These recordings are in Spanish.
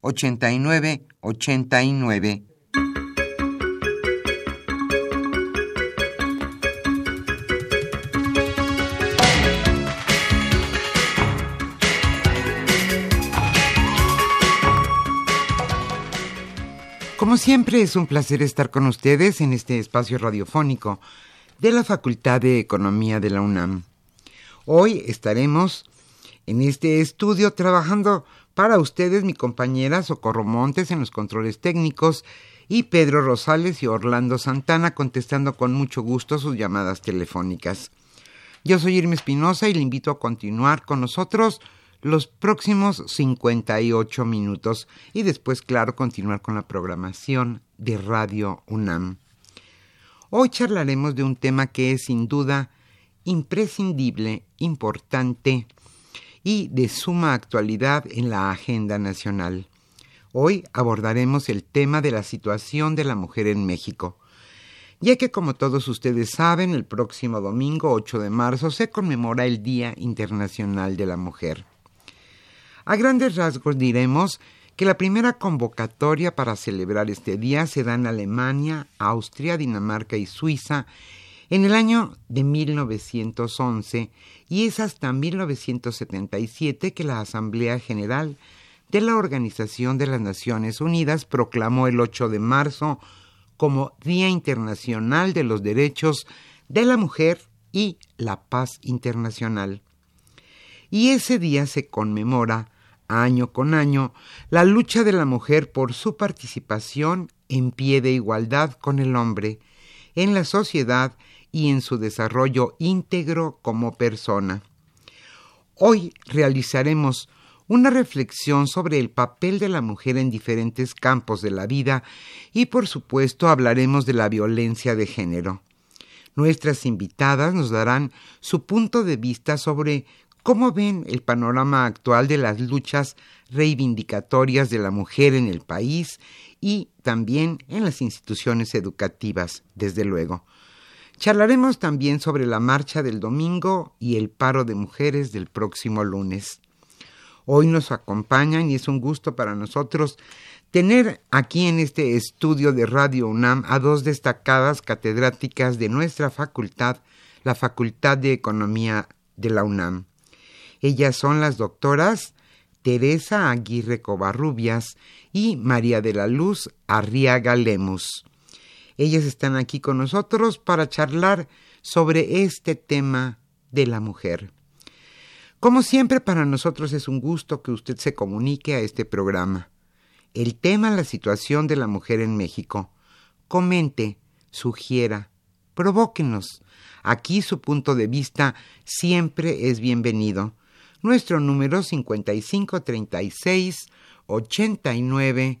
89 89. Como siempre es un placer estar con ustedes en este espacio radiofónico de la Facultad de Economía de la UNAM. Hoy estaremos en este estudio trabajando para ustedes mi compañera Socorro Montes en los controles técnicos y Pedro Rosales y Orlando Santana contestando con mucho gusto sus llamadas telefónicas. Yo soy Irma Espinosa y le invito a continuar con nosotros los próximos 58 minutos y después, claro, continuar con la programación de Radio UNAM. Hoy charlaremos de un tema que es sin duda imprescindible, importante, y de suma actualidad en la agenda nacional. Hoy abordaremos el tema de la situación de la mujer en México, ya que como todos ustedes saben, el próximo domingo 8 de marzo se conmemora el Día Internacional de la Mujer. A grandes rasgos diremos que la primera convocatoria para celebrar este día se da en Alemania, Austria, Dinamarca y Suiza en el año de 1911 y es hasta 1977 que la Asamblea General de la Organización de las Naciones Unidas proclamó el 8 de marzo como Día Internacional de los Derechos de la Mujer y la Paz Internacional. Y ese día se conmemora año con año la lucha de la mujer por su participación en pie de igualdad con el hombre en la sociedad y en su desarrollo íntegro como persona. Hoy realizaremos una reflexión sobre el papel de la mujer en diferentes campos de la vida y por supuesto hablaremos de la violencia de género. Nuestras invitadas nos darán su punto de vista sobre cómo ven el panorama actual de las luchas reivindicatorias de la mujer en el país y también en las instituciones educativas, desde luego. Charlaremos también sobre la marcha del domingo y el paro de mujeres del próximo lunes. Hoy nos acompañan y es un gusto para nosotros tener aquí en este estudio de Radio UNAM a dos destacadas catedráticas de nuestra facultad, la Facultad de Economía de la UNAM. Ellas son las doctoras Teresa Aguirre Covarrubias y María de la Luz Arriaga Lemus. Ellas están aquí con nosotros para charlar sobre este tema de la mujer. Como siempre, para nosotros es un gusto que usted se comunique a este programa. El tema, la situación de la mujer en México. Comente, sugiera, Provóquenos. Aquí su punto de vista siempre es bienvenido. Nuestro número 5536 89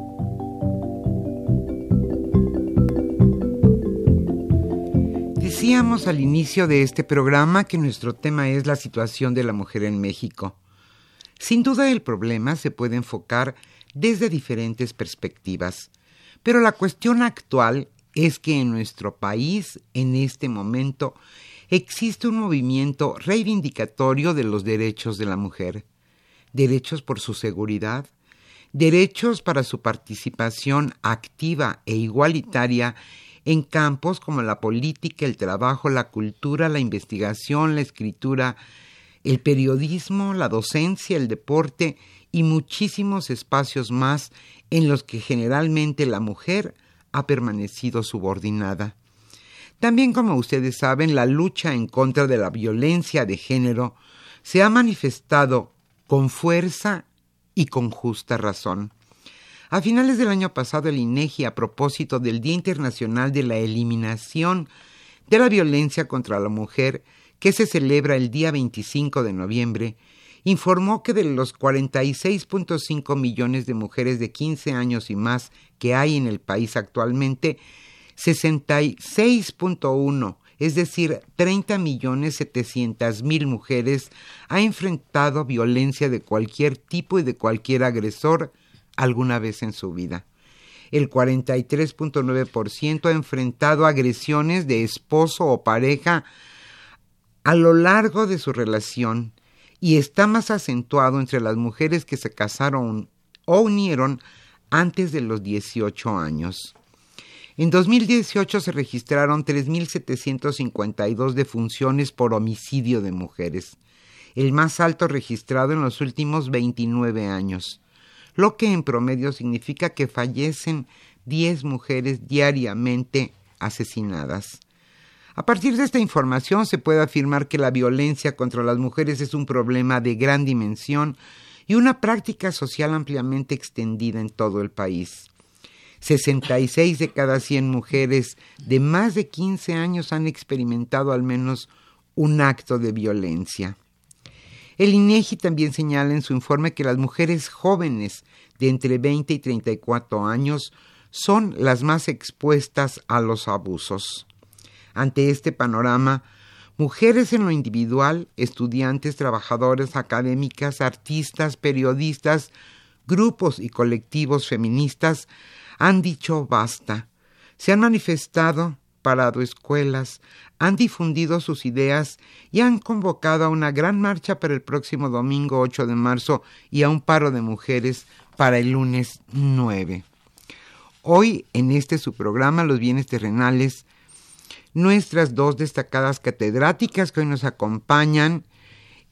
Decíamos al inicio de este programa que nuestro tema es la situación de la mujer en México. Sin duda el problema se puede enfocar desde diferentes perspectivas, pero la cuestión actual es que en nuestro país, en este momento, existe un movimiento reivindicatorio de los derechos de la mujer, derechos por su seguridad, derechos para su participación activa e igualitaria en campos como la política, el trabajo, la cultura, la investigación, la escritura, el periodismo, la docencia, el deporte y muchísimos espacios más en los que generalmente la mujer ha permanecido subordinada. También, como ustedes saben, la lucha en contra de la violencia de género se ha manifestado con fuerza y con justa razón. A finales del año pasado, el INEGI, a propósito del Día Internacional de la Eliminación de la Violencia contra la Mujer, que se celebra el día 25 de noviembre, informó que de los 46.5 millones de mujeres de 15 años y más que hay en el país actualmente, 66.1, es decir, 30 millones 700 mil mujeres, ha enfrentado violencia de cualquier tipo y de cualquier agresor alguna vez en su vida. El 43.9% ha enfrentado agresiones de esposo o pareja a lo largo de su relación y está más acentuado entre las mujeres que se casaron o unieron antes de los 18 años. En 2018 se registraron 3.752 defunciones por homicidio de mujeres, el más alto registrado en los últimos 29 años lo que en promedio significa que fallecen 10 mujeres diariamente asesinadas. A partir de esta información se puede afirmar que la violencia contra las mujeres es un problema de gran dimensión y una práctica social ampliamente extendida en todo el país. 66 de cada 100 mujeres de más de 15 años han experimentado al menos un acto de violencia. El INEGI también señala en su informe que las mujeres jóvenes de entre 20 y 34 años son las más expuestas a los abusos. Ante este panorama, mujeres en lo individual, estudiantes, trabajadores, académicas, artistas, periodistas, grupos y colectivos feministas han dicho basta. Se han manifestado parado escuelas, han difundido sus ideas y han convocado a una gran marcha para el próximo domingo 8 de marzo y a un paro de mujeres para el lunes 9. Hoy, en este su programa, Los Bienes Terrenales, nuestras dos destacadas catedráticas que hoy nos acompañan,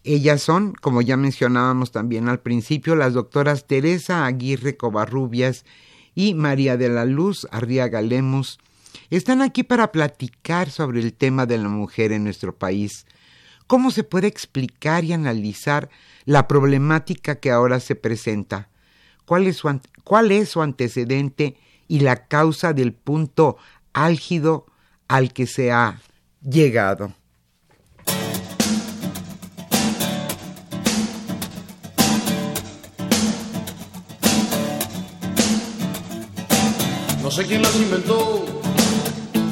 ellas son, como ya mencionábamos también al principio, las doctoras Teresa Aguirre Covarrubias y María de la Luz Arriaga Lemos, están aquí para platicar sobre el tema de la mujer en nuestro país, ¿cómo se puede explicar y analizar la problemática que ahora se presenta? ¿Cuál es su, cuál es su antecedente y la causa del punto álgido al que se ha llegado? No sé quién las inventó,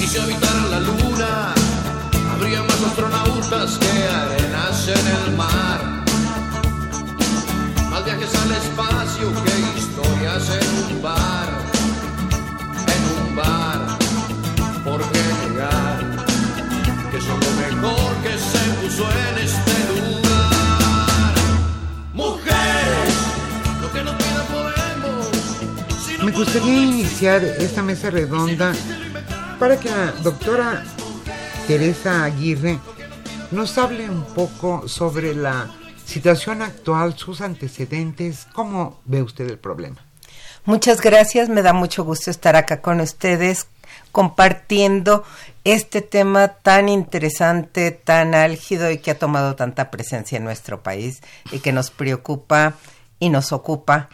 Y si habitara la luna, habría más astronautas que arenas en el mar. Más viajes al espacio que historias en un bar, en un bar. ¿Por qué negar que son lo mejor que se puso en este gustaría iniciar esta mesa redonda para que la doctora Teresa Aguirre nos hable un poco sobre la situación actual, sus antecedentes, cómo ve usted el problema. Muchas gracias, me da mucho gusto estar acá con ustedes compartiendo este tema tan interesante, tan álgido y que ha tomado tanta presencia en nuestro país y que nos preocupa y nos ocupa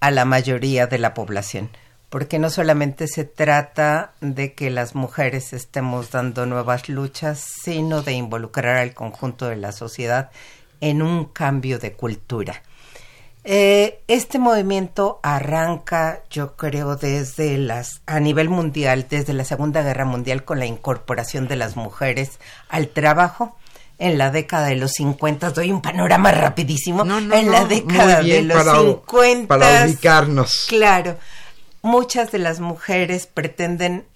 a la mayoría de la población, porque no solamente se trata de que las mujeres estemos dando nuevas luchas, sino de involucrar al conjunto de la sociedad en un cambio de cultura. Eh, este movimiento arranca, yo creo, desde las a nivel mundial, desde la Segunda Guerra Mundial, con la incorporación de las mujeres al trabajo en la década de los 50, doy un panorama rapidísimo, en la década de los para, 50, para ubicarnos. Claro, muchas de las mujeres pretenden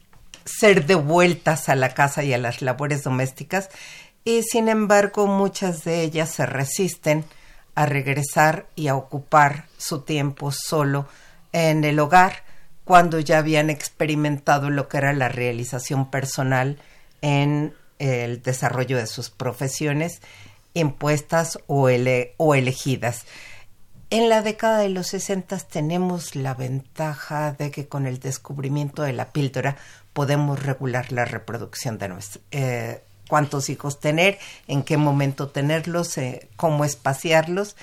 ser devueltas a la casa y a las labores domésticas y sin embargo muchas de ellas se resisten a regresar y a ocupar su tiempo solo en el hogar cuando ya habían experimentado lo que era la realización personal en el desarrollo de sus profesiones impuestas o, o elegidas. En la década de los 60 tenemos la ventaja de que con el descubrimiento de la píldora podemos regular la reproducción de nuestro, eh, cuántos hijos tener, en qué momento tenerlos, eh, cómo espaciarlos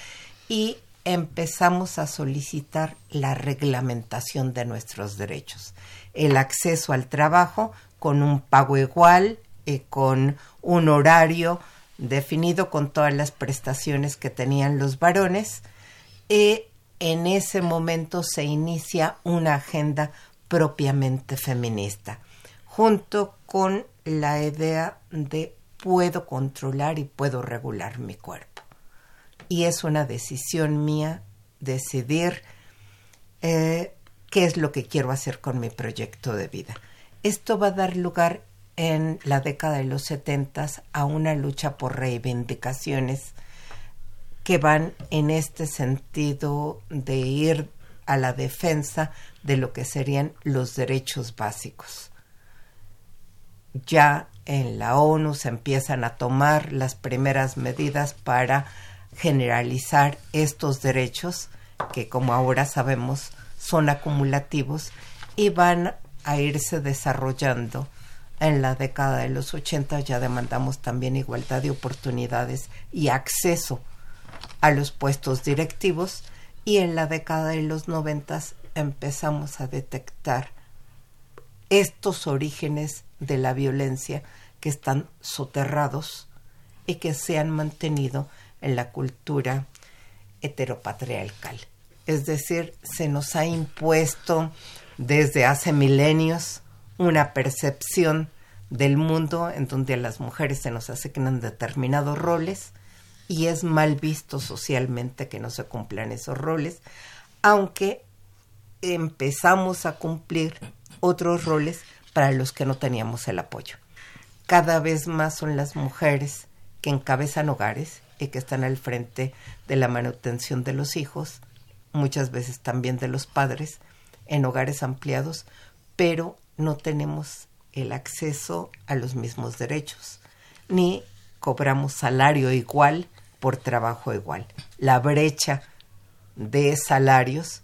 y empezamos a solicitar la reglamentación de nuestros derechos, el acceso al trabajo con un pago igual, eh, con un horario definido con todas las prestaciones que tenían los varones. Y en ese momento se inicia una agenda propiamente feminista, junto con la idea de puedo controlar y puedo regular mi cuerpo. Y es una decisión mía decidir eh, qué es lo que quiero hacer con mi proyecto de vida. Esto va a dar lugar en la década de los setentas a una lucha por reivindicaciones que van en este sentido de ir a la defensa de lo que serían los derechos básicos. Ya en la ONU se empiezan a tomar las primeras medidas para generalizar estos derechos que como ahora sabemos son acumulativos y van a irse desarrollando en la década de los 80 ya demandamos también igualdad de oportunidades y acceso a los puestos directivos y en la década de los 90 empezamos a detectar estos orígenes de la violencia que están soterrados y que se han mantenido en la cultura heteropatriarcal. Es decir, se nos ha impuesto desde hace milenios una percepción del mundo en donde a las mujeres se nos asignan determinados roles y es mal visto socialmente que no se cumplan esos roles, aunque empezamos a cumplir otros roles para los que no teníamos el apoyo. Cada vez más son las mujeres que encabezan hogares y que están al frente de la manutención de los hijos, muchas veces también de los padres, en hogares ampliados, pero no tenemos el acceso a los mismos derechos, ni cobramos salario igual por trabajo igual. La brecha de salarios,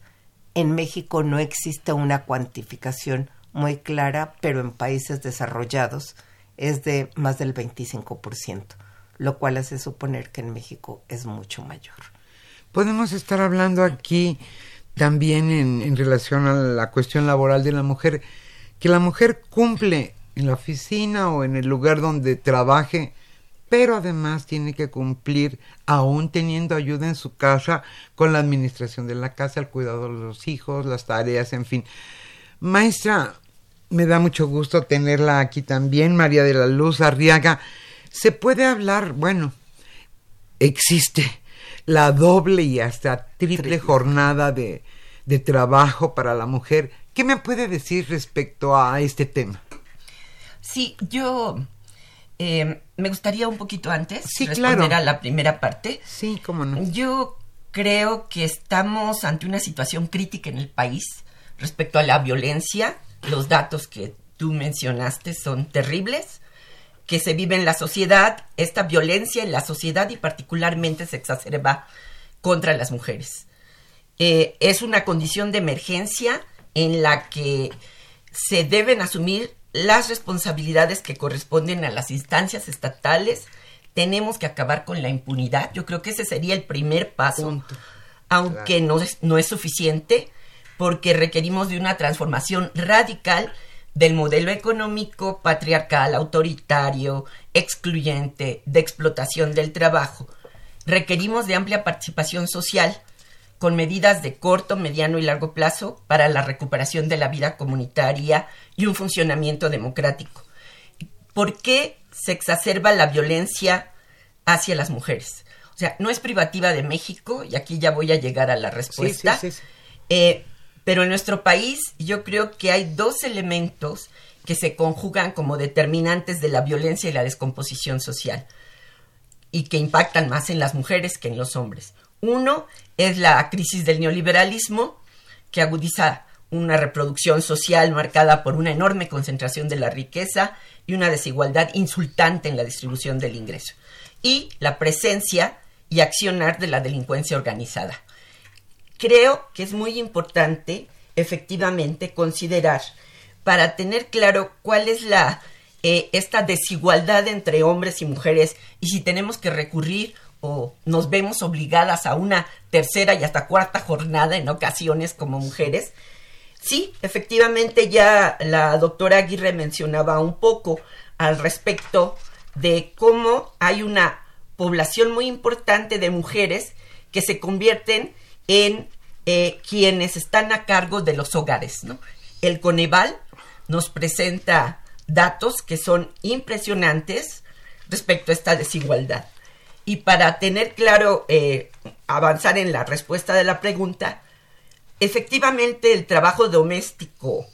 en México no existe una cuantificación muy clara, pero en países desarrollados es de más del 25%, lo cual hace suponer que en México es mucho mayor. Podemos estar hablando aquí también en, en relación a la cuestión laboral de la mujer, que la mujer cumple en la oficina o en el lugar donde trabaje pero además tiene que cumplir, aún teniendo ayuda en su casa, con la administración de la casa, el cuidado de los hijos, las tareas, en fin. Maestra, me da mucho gusto tenerla aquí también, María de la Luz Arriaga. Se puede hablar, bueno, existe la doble y hasta triple, jornada de, de trabajo para la mujer. ¿Qué me puede decir respecto a este tema? Sí, yo eh, me gustaría un poquito antes responder a la primera parte. Sí, cómo no. Yo creo que estamos ante una situación crítica en el país respecto a la violencia. Los datos que tú mencionaste son terribles que se vive en la sociedad, esta violencia en la sociedad y particularmente se exacerba contra las mujeres. Eh, es una condición de emergencia en la que se deben asumir las responsabilidades que corresponden a las instancias estatales. Tenemos que acabar con la impunidad. Yo creo que ese sería el primer paso, aunque no, es, no es suficiente, porque requerimos de una transformación radical del modelo económico patriarcal, autoritario, excluyente, de explotación del trabajo. Requerimos de amplia participación social con medidas de corto, mediano y largo plazo para la recuperación de la vida comunitaria y un funcionamiento democrático. ¿Por qué se exacerba la violencia hacia las mujeres? O sea, no es privativa de México, y aquí ya voy a llegar a la respuesta, eh, pero en nuestro país yo creo que hay dos elementos que se conjugan como determinantes de la violencia y la descomposición social y que impactan más en las mujeres que en los hombres. Uno es la crisis del neoliberalismo, que agudiza una reproducción social marcada por una enorme concentración de la riqueza y una desigualdad insultante en la distribución del ingreso. Y la presencia y accionar de la delincuencia organizada. Creo que es muy importante, efectivamente, considerar para tener claro cuál es la eh, esta desigualdad entre hombres y mujeres y si tenemos que recurrir nos vemos obligadas a una tercera y hasta cuarta jornada en ocasiones como mujeres. Sí, efectivamente ya la doctora Aguirre mencionaba un poco al respecto de cómo hay una población muy importante de mujeres que se convierten en eh, quienes están a cargo de los hogares. El Coneval nos presenta datos que son impresionantes respecto a esta desigualdad. Y para tener claro, eh, avanzar en la respuesta de la pregunta, efectivamente el trabajo doméstico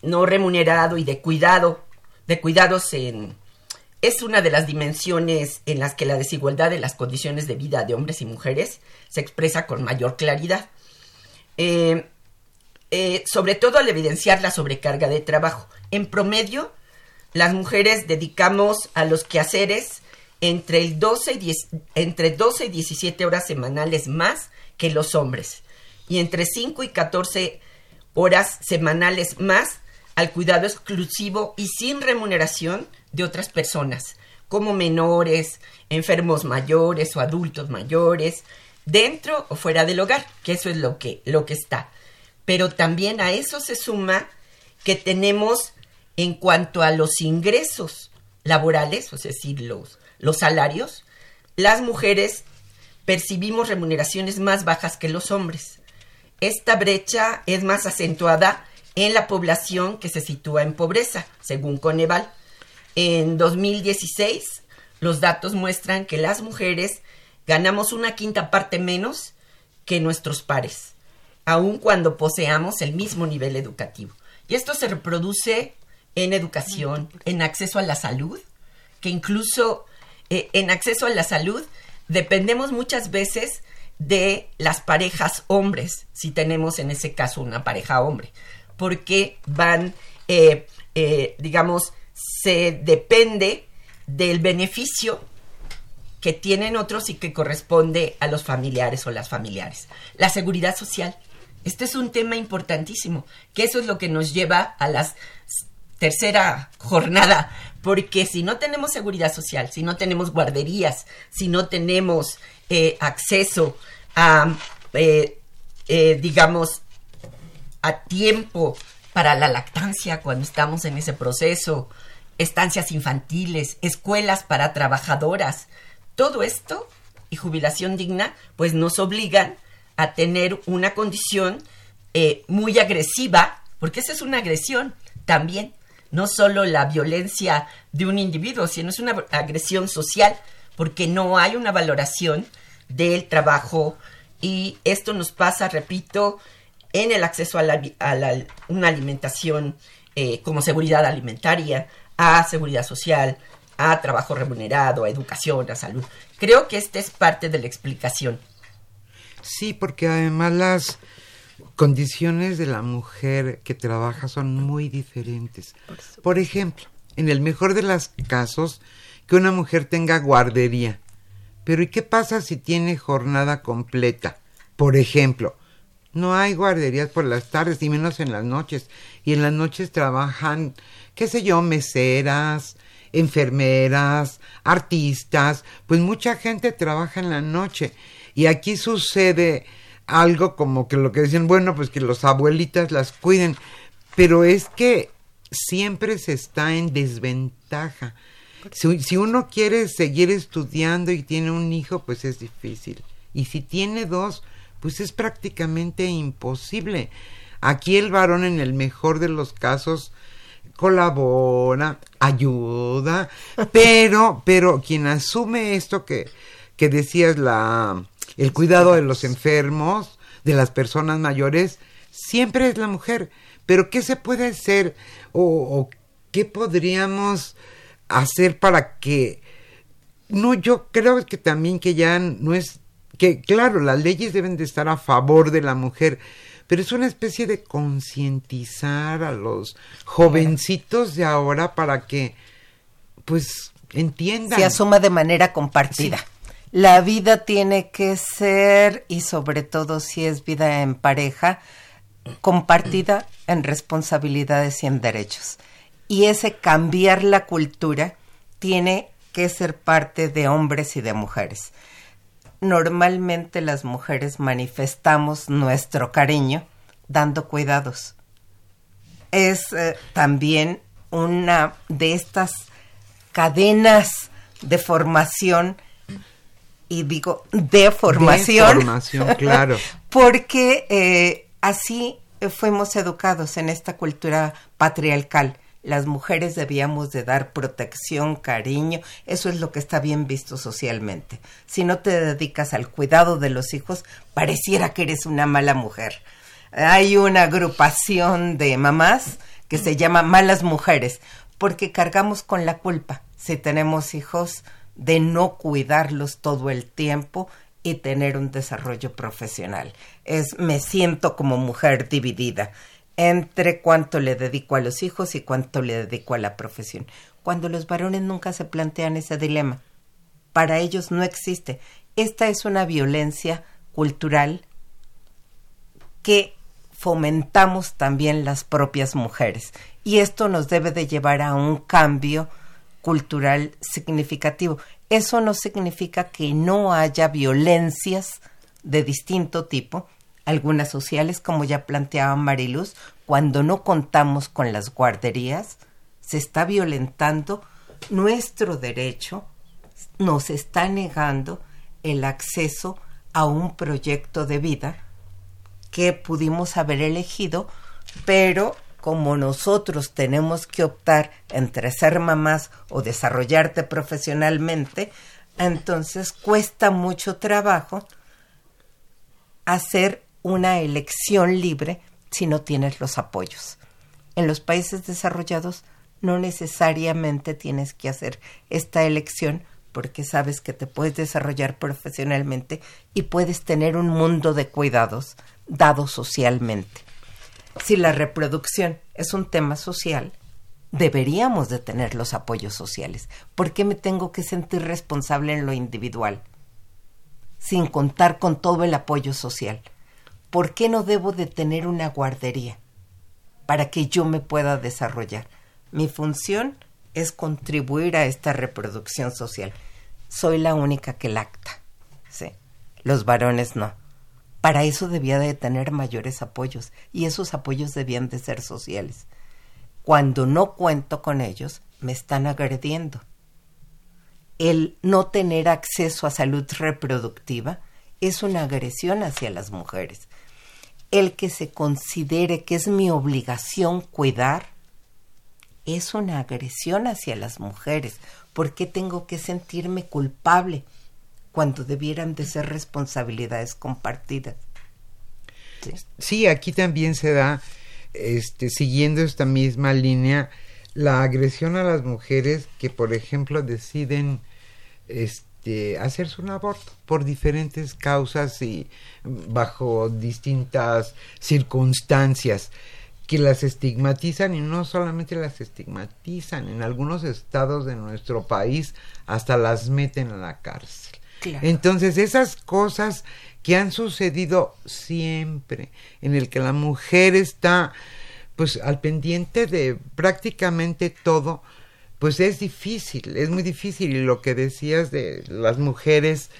no remunerado y de cuidado, de cuidados en, es una de las dimensiones en las que la desigualdad de las condiciones de vida de hombres y mujeres se expresa con mayor claridad. Eh, eh, sobre todo al evidenciar la sobrecarga de trabajo. En promedio, las mujeres dedicamos a los quehaceres entre, el 12 y entre 12 y 17 horas semanales más que los hombres y entre 5 y 14 horas semanales más al cuidado exclusivo y sin remuneración de otras personas, como menores, enfermos mayores o adultos mayores, dentro o fuera del hogar, que eso es lo que, lo que está. Pero también a eso se suma que tenemos en cuanto a los ingresos laborales, es decir, los, los salarios, las mujeres percibimos remuneraciones más bajas que los hombres. Esta brecha es más acentuada en la población que se sitúa en pobreza, según Coneval. En 2016, los datos muestran que las mujeres ganamos una quinta parte menos que nuestros pares. aun cuando poseamos el mismo nivel educativo. Y esto se reproduce en educación, en acceso a la salud, que incluso eh, en acceso a la salud dependemos muchas veces de las parejas hombres, si tenemos en ese caso una pareja hombre, porque van, eh, eh, digamos, se depende del beneficio que tienen otros y que corresponde a los familiares o las familiares. La seguridad social. Este es un tema importantísimo, que eso es lo que nos lleva a la tercera jornada, porque si no tenemos seguridad social, si no tenemos guarderías, si no tenemos eh, acceso a, eh, eh, digamos, a tiempo para la lactancia cuando estamos en ese proceso, estancias infantiles, escuelas para trabajadoras, todo esto y jubilación digna, pues nos obligan a tener una condición eh, muy agresiva, porque esa es una agresión también, no solo la violencia de un individuo, sino es una agresión social, porque no hay una valoración del trabajo y esto nos pasa, repito, en el acceso a, la, una alimentación eh, como seguridad alimentaria, a seguridad social, a trabajo remunerado, a educación, a salud. Creo que esta es parte de la explicación. Sí, porque además las condiciones de la mujer que trabaja son muy diferentes. Por ejemplo, en el mejor de los casos, que una mujer tenga guardería. Pero ¿y qué pasa si tiene jornada completa? Por ejemplo, no hay guarderías por las tardes y menos en las noches. Y en las noches trabajan, qué sé yo, meseras, enfermeras, artistas, pues mucha gente trabaja en la noche. Y aquí sucede algo como que lo que dicen, bueno, pues que los abuelitas las cuiden, pero es que siempre se está en desventaja. Si, si, uno quiere seguir estudiando y tiene un hijo, pues es difícil. Y si tiene dos, pues es prácticamente imposible. Aquí el varón en el mejor de los casos colabora, ayuda, pero, pero quien asume esto que, que decías, la, el cuidado de los enfermos, de las personas mayores, siempre es la mujer. Pero ¿qué se puede hacer o, o qué podríamos hacer para que... No, yo creo que también que ya no es... que claro, las leyes deben de estar a favor de la mujer, pero es una especie de concientizar a los jovencitos de ahora para que pues entiendan. Se asuma de manera compartida. La vida tiene que ser, y sobre todo si es vida en pareja, compartida en responsabilidades y en derechos. Y ese cambiar la cultura tiene que ser parte de hombres y de mujeres normalmente las mujeres manifestamos nuestro cariño dando cuidados. Es eh, también una de estas cadenas de formación y digo de formación. De formación, claro. porque eh, así fuimos educados en esta cultura patriarcal las mujeres debíamos de dar protección, cariño, eso es lo que está bien visto socialmente. Si no te dedicas al cuidado de los hijos, pareciera que eres una mala mujer. Hay una agrupación de mamás que se llama Malas Mujeres, porque cargamos con la culpa si tenemos hijos de no cuidarlos todo el tiempo y tener un desarrollo profesional. Es me siento como mujer dividida entre cuánto le dedico a los hijos y cuánto le dedico a la profesión. Cuando los varones nunca se plantean ese dilema, para ellos no existe. Esta es una violencia cultural que fomentamos también las propias mujeres y esto nos debe de llevar a un cambio cultural significativo. Eso no significa que no haya violencias de distinto tipo, algunas sociales, como ya planteaba Mariluz, cuando no contamos con las guarderías, se está violentando nuestro derecho, nos está negando el acceso a un proyecto de vida que pudimos haber elegido, pero como nosotros tenemos que optar entre ser mamás o desarrollarte profesionalmente, entonces cuesta mucho trabajo hacer una elección libre si no tienes los apoyos. En los países desarrollados no necesariamente tienes que hacer esta elección porque sabes que te puedes desarrollar profesionalmente y puedes tener un mundo de cuidados dado socialmente. Si la reproducción es un tema social, deberíamos de tener los apoyos sociales. ¿Por qué me tengo que sentir responsable en lo individual sin contar con todo el apoyo social? ¿Por qué no debo de tener una guardería para que yo me pueda desarrollar? Mi función es contribuir a esta reproducción social. Soy la única que lacta. Sí. Los varones no. Para eso debía de tener mayores apoyos y esos apoyos debían de ser sociales. Cuando no cuento con ellos, me están agrediendo. El no tener acceso a salud reproductiva es una agresión hacia las mujeres. El que se considere que es mi obligación cuidar es una agresión hacia las mujeres. ¿Por qué tengo que sentirme culpable cuando debieran de ser responsabilidades compartidas? Sí, aquí también se da, este, siguiendo esta misma línea, la agresión a las mujeres que, por ejemplo, deciden este, hacerse un aborto por diferentes causas y bajo distintas circunstancias que las estigmatizan y no solamente las estigmatizan, en algunos estados de nuestro país hasta las meten a la cárcel. Entonces esas cosas que han sucedido siempre, en el que la mujer está pues al pendiente de prácticamente todo, pues es difícil, es muy difícil. Y lo que decías de las mujeres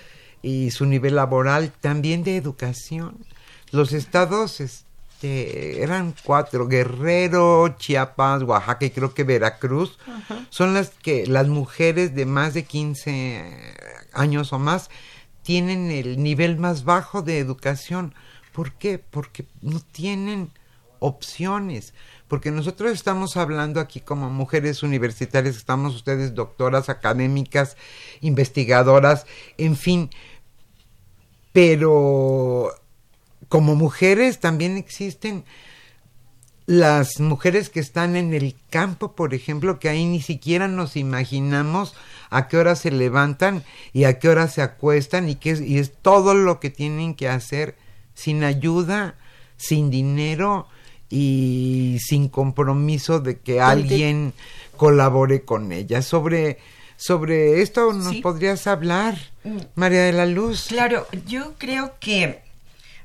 y su nivel laboral, también de educación. Los estados este, eran cuatro, Guerrero, Chiapas, Oaxaca y creo que Veracruz, son las que las mujeres de más de 15 años o más tienen el nivel más bajo de educación. ¿Por qué? Porque no tienen opciones. Porque nosotros estamos hablando aquí como mujeres universitarias, estamos ustedes doctoras, académicas, investigadoras, en fin. Pero como mujeres también existen las mujeres que están en el campo, por ejemplo, que ahí ni siquiera nos imaginamos a qué hora se levantan y a qué hora se acuestan y, que es, y es todo lo que tienen que hacer sin ayuda, sin dinero y sin compromiso de que alguien colabore con ellas. Sobre, sobre esto nos podrías hablar, mm. María de la Luz. Claro, yo creo que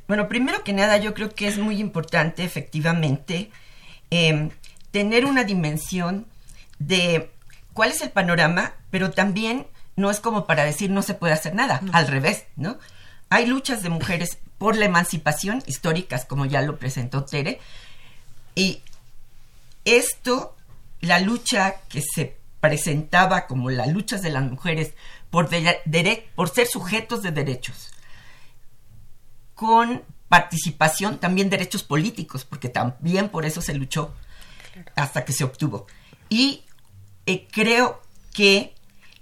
bueno, primero que nada, yo creo que es muy importante, efectivamente, em, tener una dimensión de cuál es el panorama, pero también no es como para decir no se puede hacer nada, al revés, ¿no? Hay luchas de mujeres por la emancipación históricas, como ya lo presentó Tere, y esto, la lucha que se presentaba como las luchas de las mujeres por, por ser sujetos de derechos, con participación, también derechos políticos, porque también por eso se luchó hasta que se obtuvo. Y eh, creo que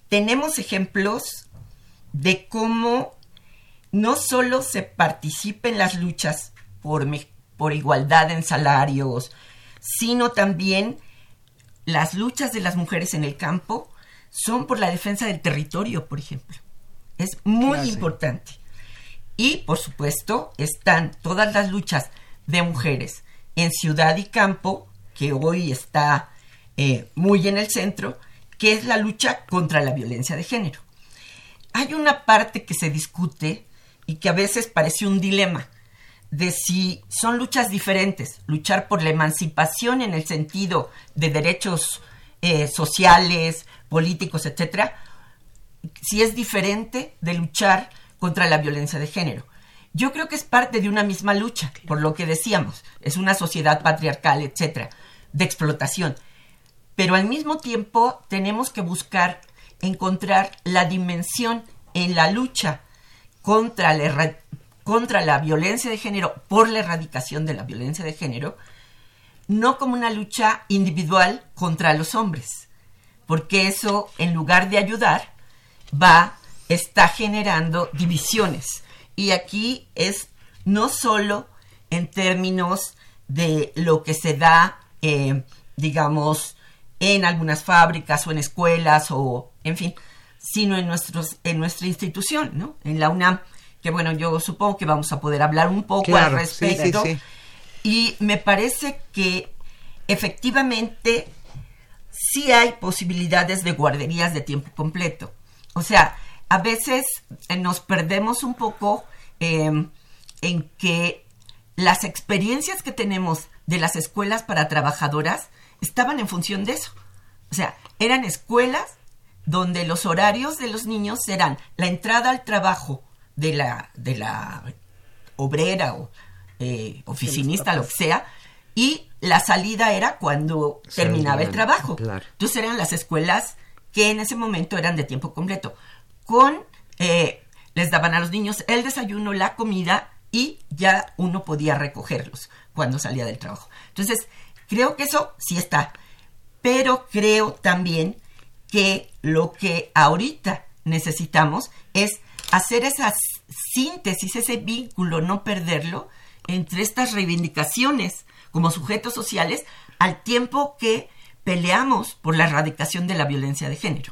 tenemos ejemplos de cómo no solo se participa en las luchas por, por igualdad en salarios, sino también las luchas de las mujeres en el campo son por la defensa del territorio, por ejemplo. Es muy importante. Y, por supuesto, están todas las luchas de mujeres en ciudad y campo, que hoy está eh, muy en el centro, que es la lucha contra la violencia de género. Hay una parte que se discute y que a veces parece un dilema de si son luchas diferentes, luchar por la emancipación en el sentido de derechos eh, sociales, políticos, etcétera, si es diferente de luchar contra la violencia de género. Yo creo que es parte de una misma lucha, por lo que decíamos, es una sociedad patriarcal, etcétera, de explotación. Pero al mismo tiempo tenemos que buscar encontrar la dimensión en la lucha contra la, contra la violencia de género, por la erradicación de la violencia de género, no como una lucha individual contra los hombres, porque eso, en lugar de ayudar, va está generando divisiones. Y aquí es no solo en términos de lo que se da, eh, digamos, en algunas fábricas o en escuelas o, en fin, sino en, nuestros, en nuestra institución, ¿no? En la UNAM, que bueno, yo supongo que vamos a poder hablar un poco al respecto. Y me parece que efectivamente sí hay posibilidades de guarderías de tiempo completo. O sea, a veces eh, nos perdemos un poco em, en que las experiencias que tenemos de las escuelas para trabajadoras estaban en función de eso. O sea, eran escuelas donde los horarios de los niños eran la entrada al trabajo de la, de la obrera o eh, oficinista, lo que sea, y la salida era cuando terminaba el trabajo. Entonces eran las escuelas que en ese momento eran de tiempo completo. Con, eh, les daban a los niños el desayuno, la comida y ya uno podía recogerlos cuando salía del trabajo. Entonces, creo que eso sí está. Pero creo también que lo que ahorita necesitamos es hacer esa síntesis, ese vínculo, no perderlo entre estas reivindicaciones como sujetos sociales al tiempo que peleamos por la erradicación de la violencia de género.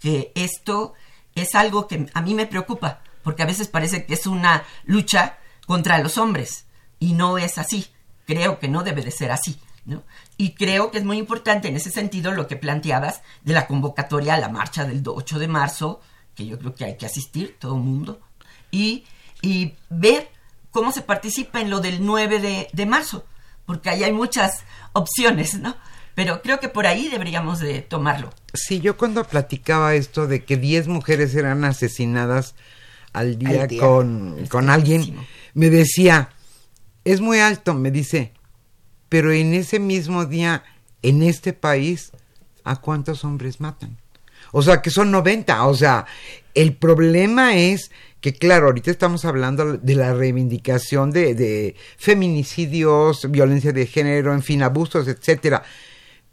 Que esto es algo que a mí me preocupa, porque a veces parece que es una lucha contra los hombres y no es así. Creo que no debe de ser así. ¿no? Y creo que es muy importante en ese sentido lo que planteabas de la convocatoria a la marcha del 8 de marzo, que yo creo que hay que asistir todo el mundo, y, y, ver cómo se participa en lo del 9 de, de marzo, porque ahí hay muchas opciones, ¿no? Pero creo que por ahí deberíamos de tomarlo. Sí, yo cuando platicaba esto de que 10 mujeres eran asesinadas al día, con, con alguien, me decía, es muy alto, me dice, pero en ese mismo día, en este país, ¿a cuántos hombres matan? O sea, que son 90. O sea, el problema es que, claro, ahorita estamos hablando de la reivindicación de, de feminicidios, violencia de género, en fin, abusos, etcétera.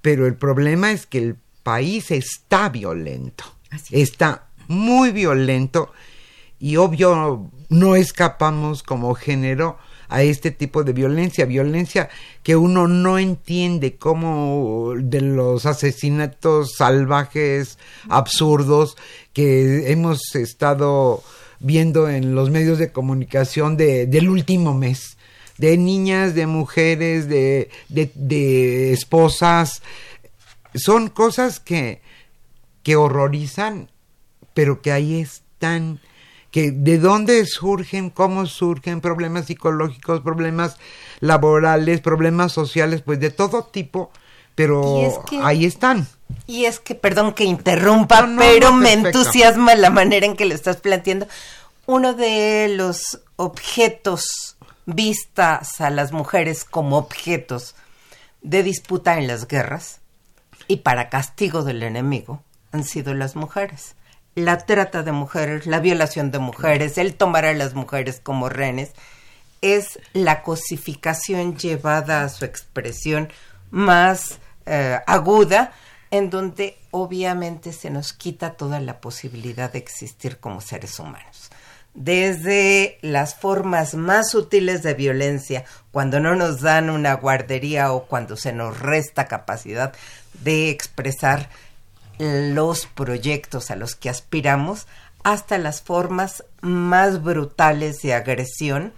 Pero el problema es que el país está violento. Está muy violento y obvio no escapamos como género a este tipo de violencia, violencia que uno no entiende cómo de los asesinatos salvajes, absurdos que hemos estado viendo en los medios de comunicación de, del último mes, de niñas, de mujeres, de, de, de esposas, son cosas que, que horrorizan, pero que ahí están que de dónde surgen, cómo surgen problemas psicológicos, problemas laborales, problemas sociales, pues de todo tipo, pero ahí están. Y es que, perdón que interrumpa, pero me entusiasma la manera en que lo estás planteando. Uno de los objetos vistas a las mujeres como objetos de disputa en las guerras y para castigo del enemigo han sido las mujeres la trata de mujeres, la violación de mujeres, el tomar a las mujeres como rehenes, es la cosificación llevada a su expresión más eh, aguda, en donde obviamente se nos quita toda la posibilidad de existir como seres humanos. Desde las formas más sutiles de violencia, cuando no nos dan una guardería o cuando se nos resta capacidad de expresar los proyectos a los que aspiramos hasta las formas más brutales de agresión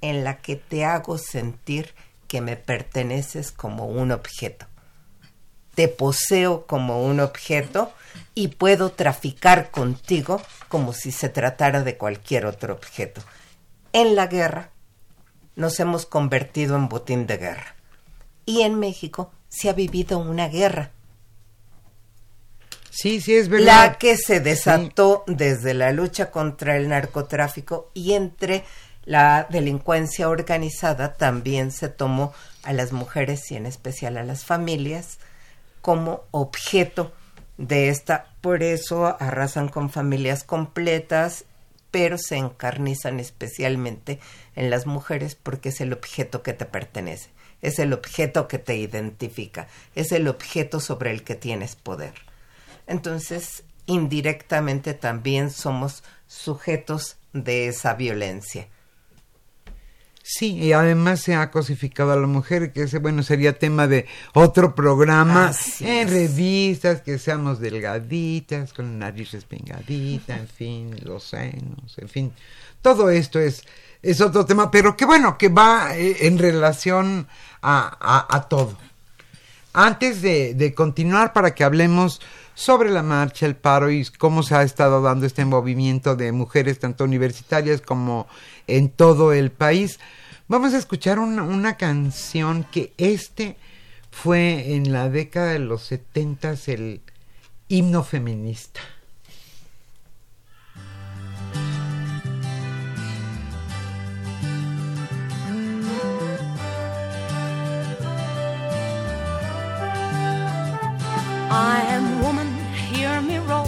en la que te hago sentir que me perteneces como un objeto. Te poseo como un objeto y puedo traficar contigo como si se tratara de cualquier otro objeto. En la guerra nos hemos convertido en botín de guerra. Y en México se ha vivido una guerra Sí, sí, es verdad. La que se desató desde la lucha contra el narcotráfico y entre la delincuencia organizada también se tomó a las mujeres y en especial a las familias como objeto de esta. Por eso arrasan con familias completas, pero se encarnizan especialmente en las mujeres porque es el objeto que te pertenece, es el objeto que te identifica, es el objeto sobre el que tienes poder entonces indirectamente también somos sujetos de esa violencia. Sí, y además se ha cosificado a la mujer, que ese, bueno, sería tema de otro programa Así en es. revistas, que seamos delgaditas, con la nariz respingadita, en fin, los senos, en fin. Todo esto es, es otro tema, pero que bueno, que va eh, en relación a, a- a todo. Antes de, de continuar, para que hablemos sobre la marcha, el paro y cómo se ha estado dando este movimiento de mujeres, tanto universitarias como en todo el país, vamos a escuchar una, una canción que este fue en la década de los setentas el himno feminista. I am woman, hear me roar,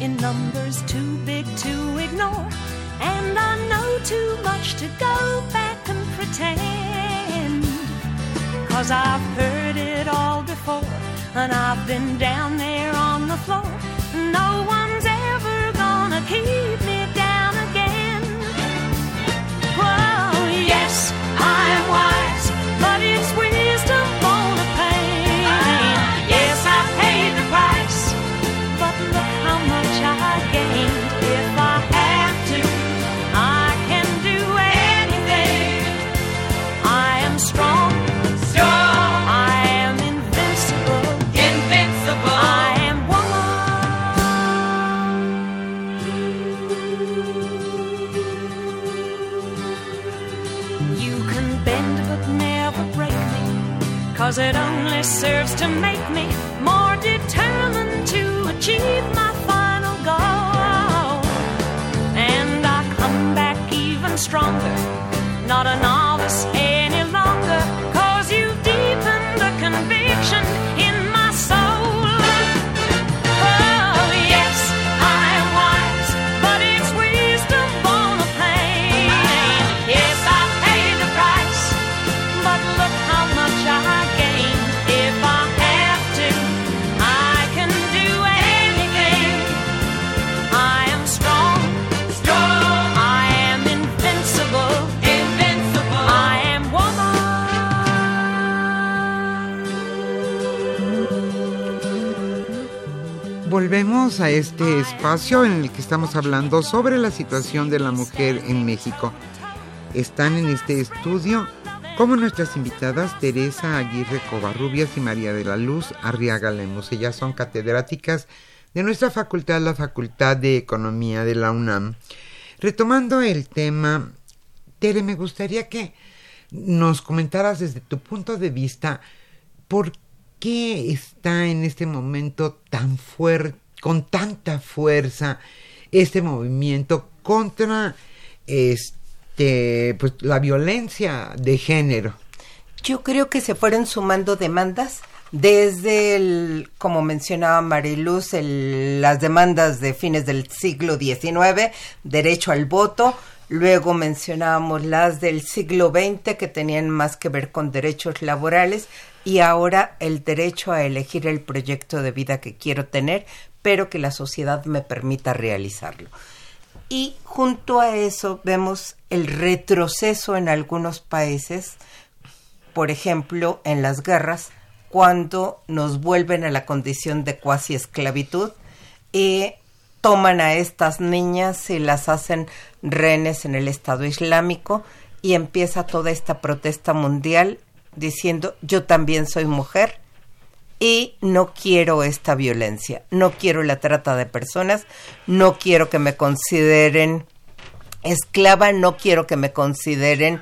in numbers too big to ignore. And I know too to go back and pretend. Cause I've heard it all before, and I've been down there on the floor. No one's ever gonna keep me Cause it only serves to make me more determined to achieve my final goal. And I come back even stronger, not a novice a este espacio en el que estamos hablando sobre la situación de la mujer en México. Están en este estudio como nuestras invitadas Teresa Aguirre Covarrubias y María de la Luz Arriaga Lemos. Ellas son catedráticas de nuestra facultad, la Facultad de Economía de la UNAM. Retomando el tema, Tere, me gustaría que nos comentaras desde tu punto de vista por qué está en este momento tan fuerte, con tanta fuerza, este movimiento contra este, pues, la violencia de género. Yo creo que se fueron sumando demandas desde el, como mencionaba Mariluz, el- las demandas de fines del siglo XIX, derecho al voto, luego mencionábamos las del siglo XX que tenían más que ver con derechos laborales y ahora el derecho a elegir el proyecto de vida que quiero tener, pero que la sociedad me permita realizarlo. Y junto a eso vemos el retroceso en algunos países, por ejemplo, en las guerras, cuando nos vuelven a la condición de cuasi esclavitud y toman a estas niñas y las hacen rehenes en el Estado Islámico y empieza toda esta protesta mundial diciendo yo también soy mujer y no quiero esta violencia, no quiero la trata de personas, no quiero que me consideren esclava, no quiero que me consideren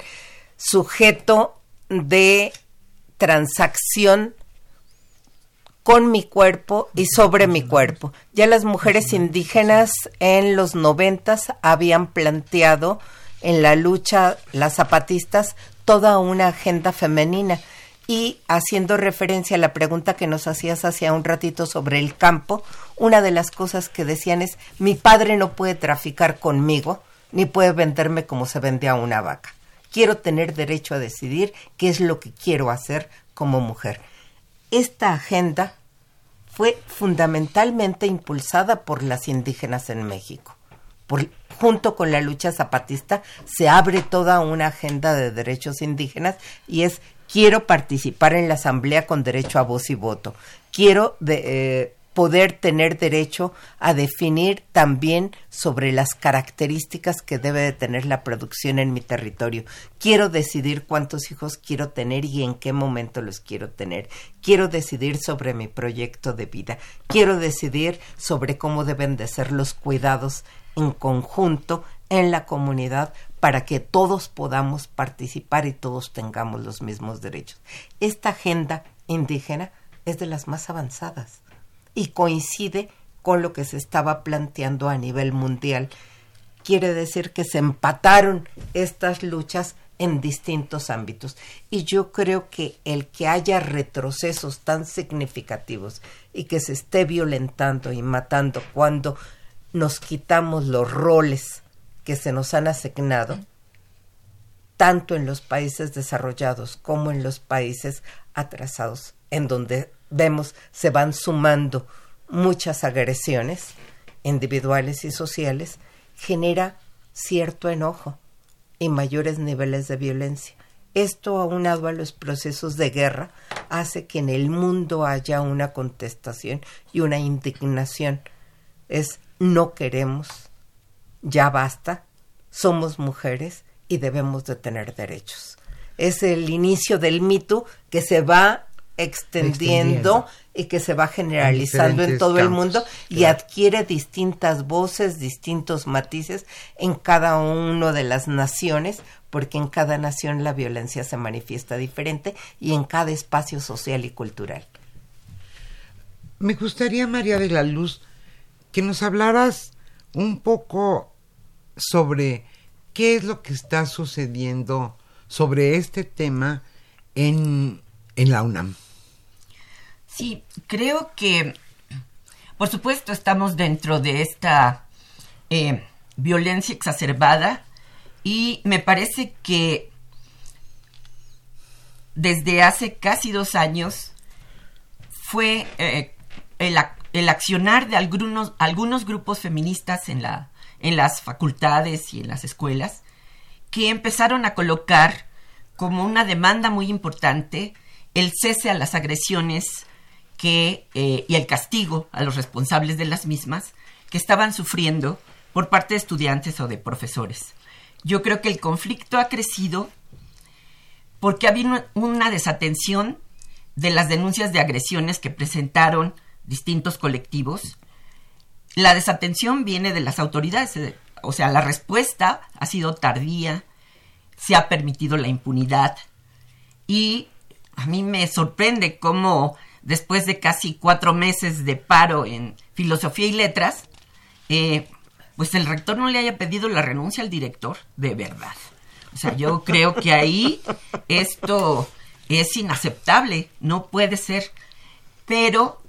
sujeto de transacción con mi cuerpo y sobre mi cuerpo. Ya las mujeres indígenas en los noventas habían planteado en la lucha las zapatistas toda una agenda femenina y haciendo referencia a la pregunta que nos hacías hace un ratito sobre el campo, una de las cosas que decían es mi padre no puede traficar conmigo ni puede venderme como se vende a una vaca. Quiero tener derecho a decidir qué es lo que quiero hacer como mujer. Esta agenda fue fundamentalmente impulsada por las indígenas en México, por junto con la lucha zapatista, se abre toda una agenda de derechos indígenas y es quiero participar en la asamblea con derecho a voz y voto. Quiero eh, poder tener derecho a definir también sobre las características que debe de tener la producción en mi territorio. Quiero decidir cuántos hijos quiero tener y en qué momento los quiero tener. Quiero decidir sobre mi proyecto de vida. Quiero decidir sobre cómo deben de ser los cuidados en conjunto en la comunidad para que todos podamos participar y todos tengamos los mismos derechos. Esta agenda indígena es de las más avanzadas y coincide con lo que se estaba planteando a nivel mundial. Quiere decir que se empataron estas luchas en distintos ámbitos. Y yo creo que el que haya retrocesos tan significativos y que se esté violentando y matando cuando nos quitamos los roles que se nos han asignado, tanto en los países desarrollados como en los países atrasados, en donde vemos se van sumando muchas agresiones individuales y sociales, genera cierto enojo y mayores niveles de violencia. Esto, aunado a los procesos de guerra, hace que en el mundo haya una contestación y una indignación. Es no queremos, ya basta, somos mujeres y debemos de tener derechos. Es el inicio del mito que se va extendiendo, y que se va generalizando en todo el mundo y adquiere distintas voces, distintos matices en cada una de las naciones, porque en cada nación la violencia se manifiesta diferente y en cada espacio social y cultural. Me gustaría, María de la Luz, que nos hablaras un poco sobre qué es lo que está sucediendo sobre este tema en, en la UNAM. Sí, creo que, por supuesto, estamos dentro de esta eh, violencia exacerbada y me parece que desde hace casi dos años fue eh, el, el, accionar de algunos, algunos grupos feministas en, la, en las facultades y en las escuelas que empezaron a colocar como una demanda muy importante el cese a las agresiones que, eh, y el castigo a los responsables de las mismas que estaban sufriendo por parte de estudiantes o de profesores. Yo creo que el conflicto ha crecido porque ha habido una desatención de las denuncias de agresiones que presentaron distintos colectivos. La desatención viene de las autoridades, eh, o sea, la respuesta ha sido tardía, se ha permitido la impunidad y a mí me sorprende cómo después de casi cuatro meses de paro en filosofía y letras, eh, pues el rector no le haya pedido la renuncia al director, de verdad. O sea, yo creo que ahí esto es inaceptable, no puede ser. Pero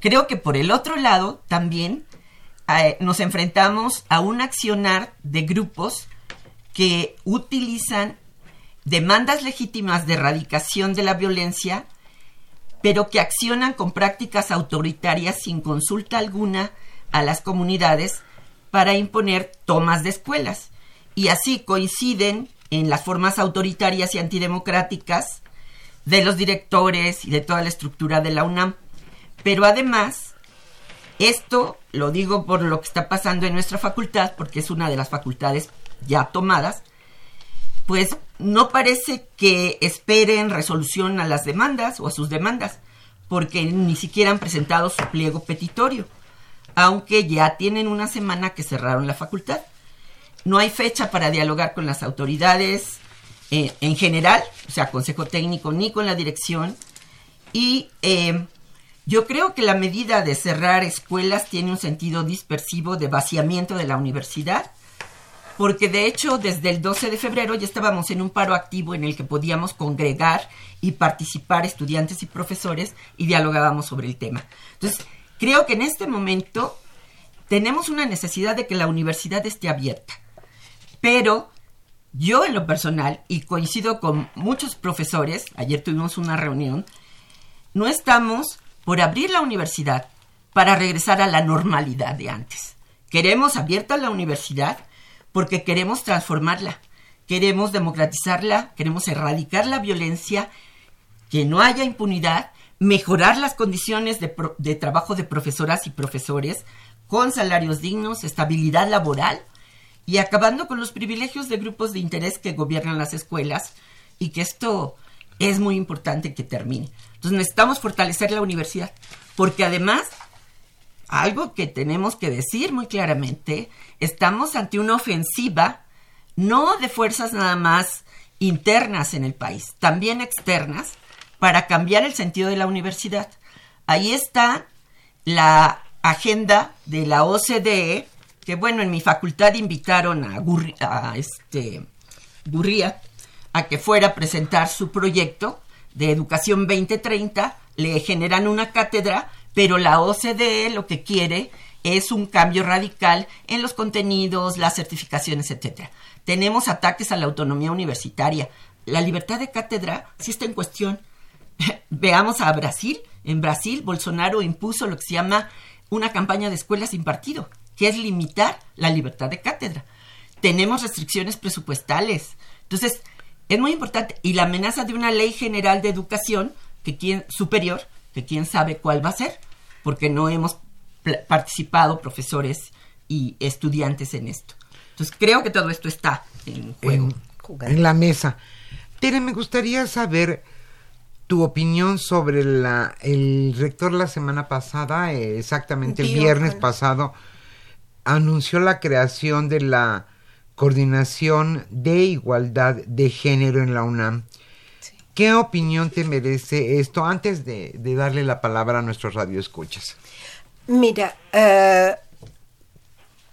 creo que por el otro lado también nos enfrentamos a un accionar de grupos que utilizan demandas legítimas de erradicación de la violencia pero que accionan con prácticas autoritarias sin consulta alguna a las comunidades para imponer tomas de escuelas. Y así coinciden en las formas autoritarias y antidemocráticas de los directores y de toda la estructura de la UNAM. Pero además, esto lo digo por lo que está pasando en nuestra facultad, porque es una de las facultades ya tomadas, pues no parece que esperen resolución a las demandas o a sus demandas, porque ni siquiera han presentado su pliego petitorio, aunque ya tienen una semana que cerraron la facultad. No hay fecha para dialogar con las autoridades eh, en general, o sea, consejo técnico, ni con la dirección. Y eh, yo creo que la medida de cerrar escuelas tiene un sentido dispersivo de vaciamiento de la universidad porque de hecho desde el 12 de febrero ya estábamos en un paro activo en el que podíamos congregar y participar estudiantes y profesores y dialogábamos sobre el tema. Entonces, creo que en este momento tenemos una necesidad de que la universidad esté abierta, pero yo en lo personal, y coincido con muchos profesores, ayer tuvimos una reunión, no estamos por abrir la universidad para regresar a la normalidad de antes. Queremos abierta la universidad, porque queremos transformarla, queremos democratizarla, queremos erradicar la violencia, que no haya impunidad, mejorar las condiciones de, trabajo de profesoras y profesores con salarios dignos, estabilidad laboral y acabando con los privilegios de grupos de interés que gobiernan las escuelas y que esto es muy importante que termine. Entonces necesitamos fortalecer la universidad, porque además, algo que tenemos que decir muy claramente, estamos ante una ofensiva no de fuerzas nada más internas en el país, también externas, para cambiar el sentido de la universidad. Ahí está la agenda de la OCDE, que bueno, en mi facultad invitaron a, Gurri- a este Gurría a que fuera a presentar su proyecto de Educación 2030, le generan una cátedra, pero la OCDE lo que quiere es un cambio radical en los contenidos, las certificaciones, etcétera. Tenemos ataques a la autonomía universitaria. La libertad de cátedra sí está en cuestión. Veamos a Brasil. En Brasil, Bolsonaro impuso lo que se llama una campaña de escuelas sin partido, que es limitar la libertad de cátedra. Tenemos restricciones presupuestales. Entonces, es muy importante. Y la amenaza de una ley general de educación que quien, superior, que quién sabe cuál va a ser, porque no hemos participado profesores y estudiantes en esto. Entonces, creo que todo esto está en juego. en, en la mesa. Tere, me gustaría saber tu opinión sobre la el rector la semana pasada, eh, exactamente el viernes pasado, anunció la creación de la coordinación de igualdad de género en la UNAM. ¿Qué opinión te merece esto antes de, de darle la palabra a nuestros radioescuchas? Mira, eh,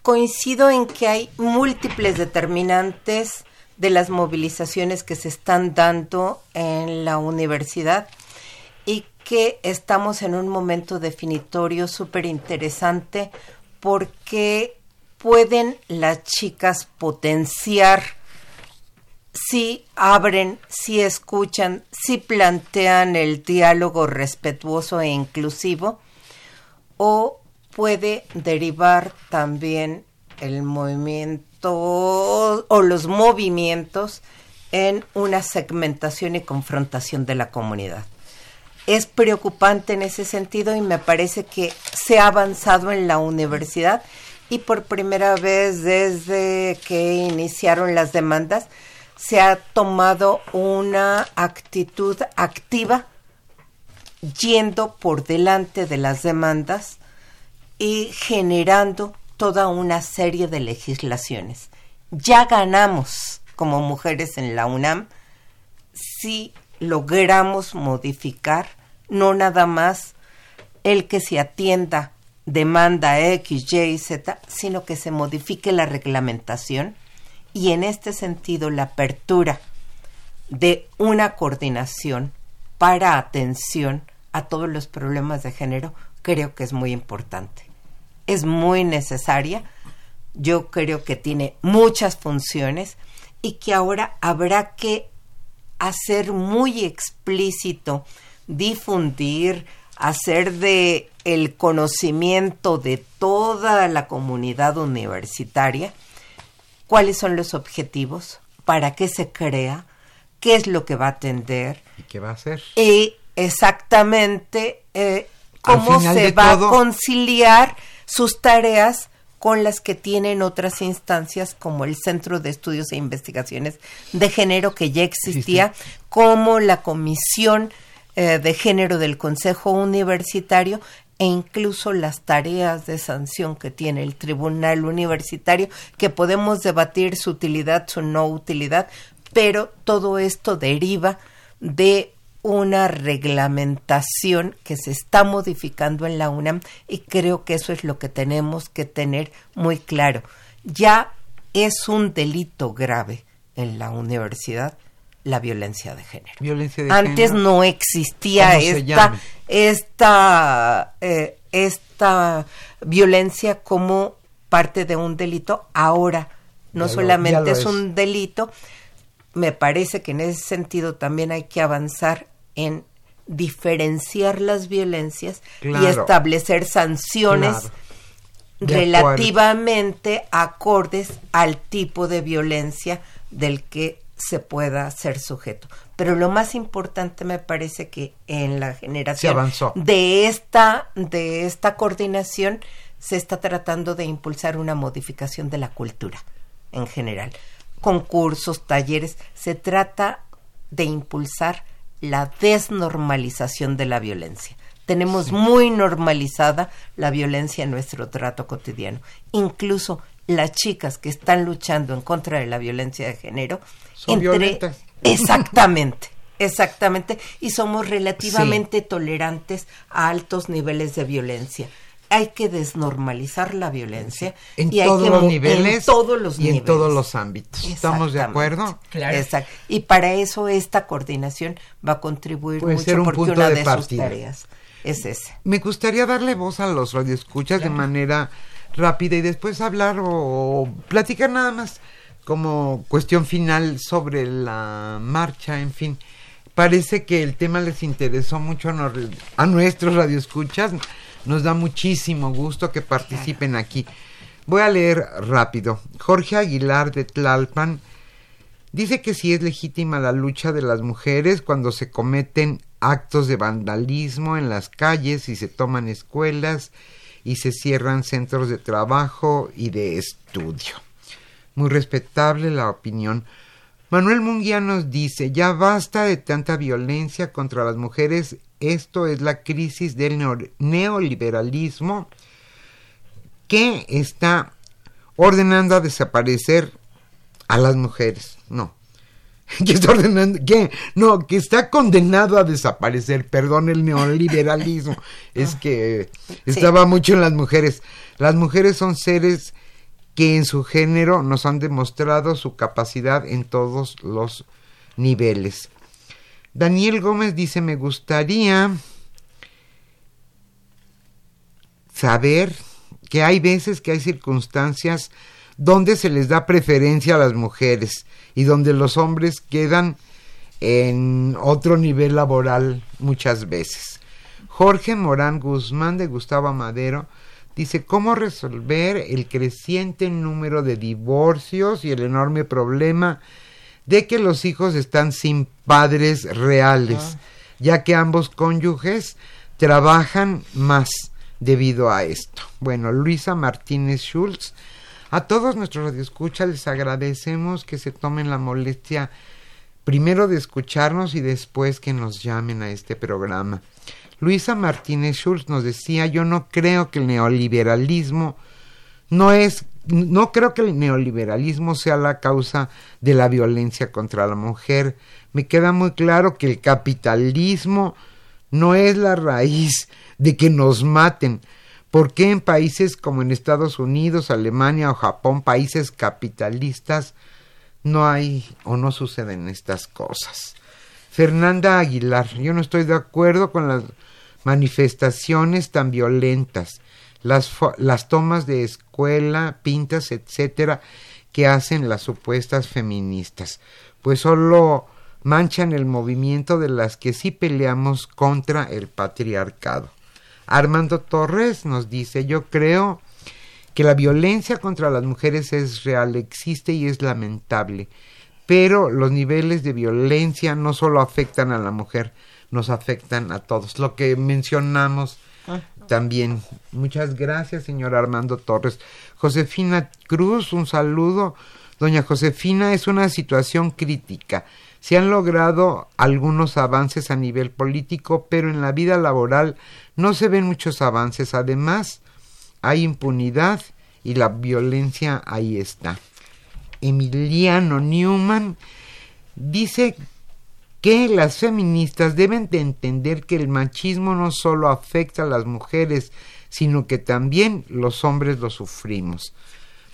coincido en que hay múltiples determinantes de las movilizaciones que se están dando en la universidad y que estamos en un momento definitorio súper interesante porque pueden las chicas potenciar si abren, si escuchan, si plantean el diálogo respetuoso e inclusivo, o puede derivar también el movimiento o los movimientos en una segmentación y confrontación de la comunidad. Es preocupante en ese sentido y me parece que se ha avanzado en la universidad y por primera vez desde que iniciaron las demandas se ha tomado una actitud activa yendo por delante de las demandas y generando toda una serie de legislaciones. Ya ganamos como mujeres en la UNAM si logramos modificar no nada más el que se atienda demanda X, Y, Z, sino que se modifique la reglamentación y en este sentido la apertura de una coordinación para atención a todos los problemas de género creo que es muy importante. Es muy necesaria. Yo creo que tiene muchas funciones y que ahora habrá que hacer muy explícito, difundir, hacer de el conocimiento de toda la comunidad universitaria cuáles son los objetivos, para qué se crea, qué es lo que va a atender ¿Y qué va a hacer? y exactamente eh, cómo se va todo- a conciliar sus tareas con las que tienen otras instancias como el Centro de Estudios e Investigaciones de Género que ya existía, como la Comisión eh, de Género del Consejo Universitario e incluso las tareas de sanción que tiene el Tribunal Universitario, que podemos debatir su utilidad, su no utilidad, pero todo esto deriva de una reglamentación que se está modificando en la UNAM y creo que eso es lo que tenemos que tener muy claro. Ya es un delito grave en la universidad la violencia de género. Violencia de Antes género. no existía ¿Cómo se esta, esta, eh, esta violencia como parte de un delito. Ahora no Ya solamente lo es es. un delito, me parece que en ese sentido también hay que avanzar en diferenciar las violencias y establecer sanciones Claro. Relativamente acordes al tipo de violencia del que se pueda ser sujeto. Pero lo más importante me parece que en la generación avanzó. de esta de esta coordinación se está tratando de impulsar una modificación de la cultura en general. Concursos, talleres, se trata de impulsar la desnormalización de la violencia. Tenemos muy normalizada la violencia en nuestro trato cotidiano. Incluso las chicas que están luchando en contra de la violencia de género Son violentas. Exactamente, exactamente. Y somos relativamente tolerantes a altos niveles de violencia. Hay que desnormalizar la violencia. En y hay todos que los niveles En todos los y en todos los ámbitos. ¿Estamos de acuerdo? Claro. Exacto. Y para eso esta coordinación va a contribuir Puede mucho ser un porque punto una de de, partida. sus tareas es ese. Me gustaría darle voz a los radioescuchas de manera rápida y después hablar o, platicar nada más como cuestión final sobre la marcha, en fin. Parece que el tema les interesó mucho a, nuestros radioescuchas. Nos da muchísimo gusto que participen aquí. Voy a leer rápido. Jorge Aguilar de Tlalpan Dice que sí es legítima la lucha de las mujeres cuando se cometen actos de vandalismo en las calles y se toman escuelas y se cierran centros de trabajo y de estudio. Muy respetable la opinión. Manuel Munguía nos dice, ya basta de tanta violencia contra las mujeres, esto es la crisis del neo- neoliberalismo que está ordenando a desaparecer a las mujeres. No. Que está ordenando, que no, que está condenado a desaparecer, perdón, el neoliberalismo. es que estaba mucho en las mujeres. Las mujeres son seres que en su género nos han demostrado su capacidad en todos los niveles. Daniel Gómez dice, me gustaría saber que hay veces que hay circunstancias donde se les da preferencia a las mujeres y donde los hombres quedan en otro nivel laboral muchas veces. Jorge Morán Guzmán de Gustavo Madero dice cómo resolver el creciente número de divorcios y el enorme problema de que los hijos están sin padres reales, ya que ambos cónyuges trabajan más debido a esto. Bueno, Luisa Martínez Schultz, a todos nuestros radioescuchas les agradecemos que se tomen la molestia primero de escucharnos y después que nos llamen a este programa. Luisa Martínez Schultz nos decía, yo no creo que el neoliberalismo no es no creo que el neoliberalismo sea la causa de la violencia contra la mujer. Me queda muy claro que el capitalismo no es la raíz de que nos maten. ¿Por qué en países como en Estados Unidos, Alemania o Japón, países capitalistas, no hay o no suceden estas cosas? Fernanda Aguilar, yo no estoy de acuerdo con las manifestaciones tan violentas, las, las tomas de escuela, pintas, etcétera, que hacen las supuestas feministas, pues solo manchan el movimiento de las que sí peleamos contra el patriarcado. Armando Torres nos dice, yo creo que la violencia contra las mujeres es real, existe y es lamentable, pero los niveles de violencia no solo afectan a la mujer, nos afectan a todos. Lo que mencionamos también. Muchas gracias, señor Armando Torres. Josefina Cruz, un saludo. Doña Josefina, es una situación crítica. Se han logrado algunos avances a nivel político, pero en la vida laboral no se ven muchos avances. Además, hay impunidad y la violencia ahí está. Emiliano Newman dice que las feministas deben de entender que el machismo no solo afecta a las mujeres, sino que también los hombres lo sufrimos.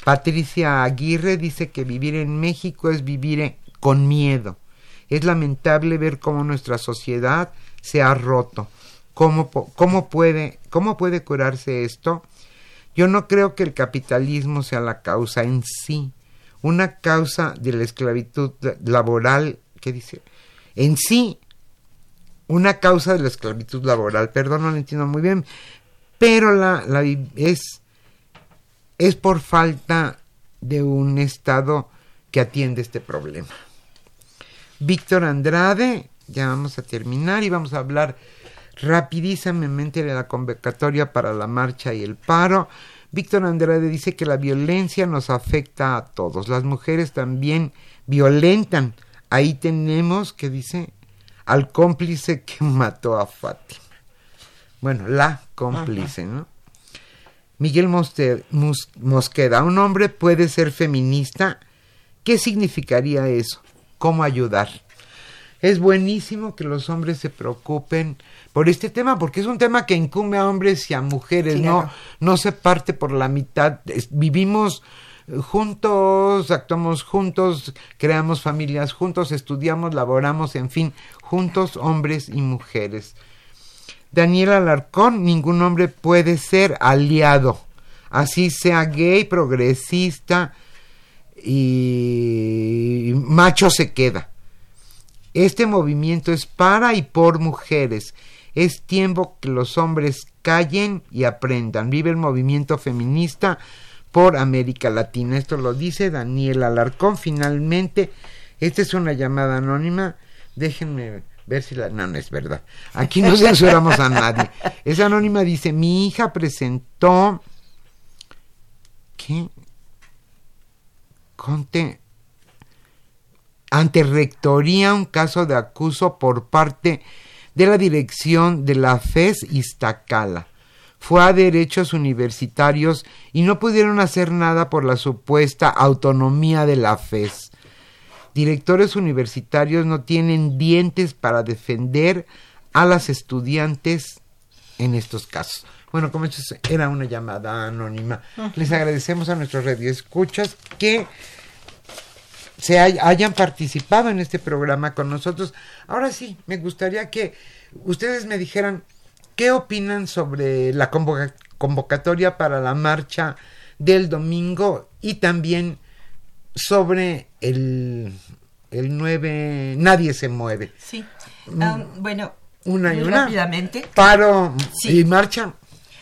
Patricia Aguirre dice que vivir en México es vivir con miedo. Es lamentable ver cómo nuestra sociedad se ha roto. ¿Cómo, cómo puede, ¿Cómo puede curarse esto? Yo no creo que el capitalismo sea la causa en sí. Una causa de la esclavitud laboral, ¿qué dice? En sí, una causa de la esclavitud laboral, perdón, no lo entiendo muy bien, pero la, es es por falta de un Estado que atiende este problema. Víctor Andrade, ya vamos a terminar y vamos a hablar rapidísimamente de la convocatoria para la marcha y el paro. Víctor Andrade dice que la violencia nos afecta a todos. Las mujeres también violentan. Ahí tenemos que dice al cómplice que mató a Fátima. Bueno, la cómplice, ¿no? Miguel Mosqueda, ¿un hombre puede ser feminista? ¿Qué significaría eso? ¿Cómo ayudar? Es buenísimo que los hombres se preocupen por este tema, porque es un tema que incumbe a hombres y a mujeres, no, no se parte por la mitad. vivimos juntos, actuamos juntos, creamos familias juntos, estudiamos, laboramos, en fin, juntos hombres y mujeres. Daniel Alarcón, ningún hombre puede ser aliado, así sea gay, progresista y macho se queda. Este movimiento es para y por mujeres. Es tiempo que los hombres callen y aprendan. Vive el movimiento feminista por América Latina. Esto lo dice Daniel Alarcón. Finalmente, esta es una llamada anónima. Déjenme ver si la... No, no es verdad. Aquí no censuramos a nadie. Es anónima, dice, mi hija presentó... ¿Qué? Conte... Ante rectoría un caso de acuso por parte de la dirección de la FES Iztacala fue a derechos universitarios y no pudieron hacer nada por la supuesta autonomía de la FES. Directores universitarios no tienen dientes para defender a las estudiantes en estos casos. Bueno, como esto era una llamada anónima, les agradecemos a nuestros radioescuchas que se hayan participado en este programa con nosotros. Ahora sí, me gustaría que ustedes me dijeran ¿Qué opinan sobre la convocatoria para la marcha del domingo y también sobre el, el 9 Nadie se mueve? Sí. Mm. Ah, bueno, una y una. Rápidamente. Paro y marcha.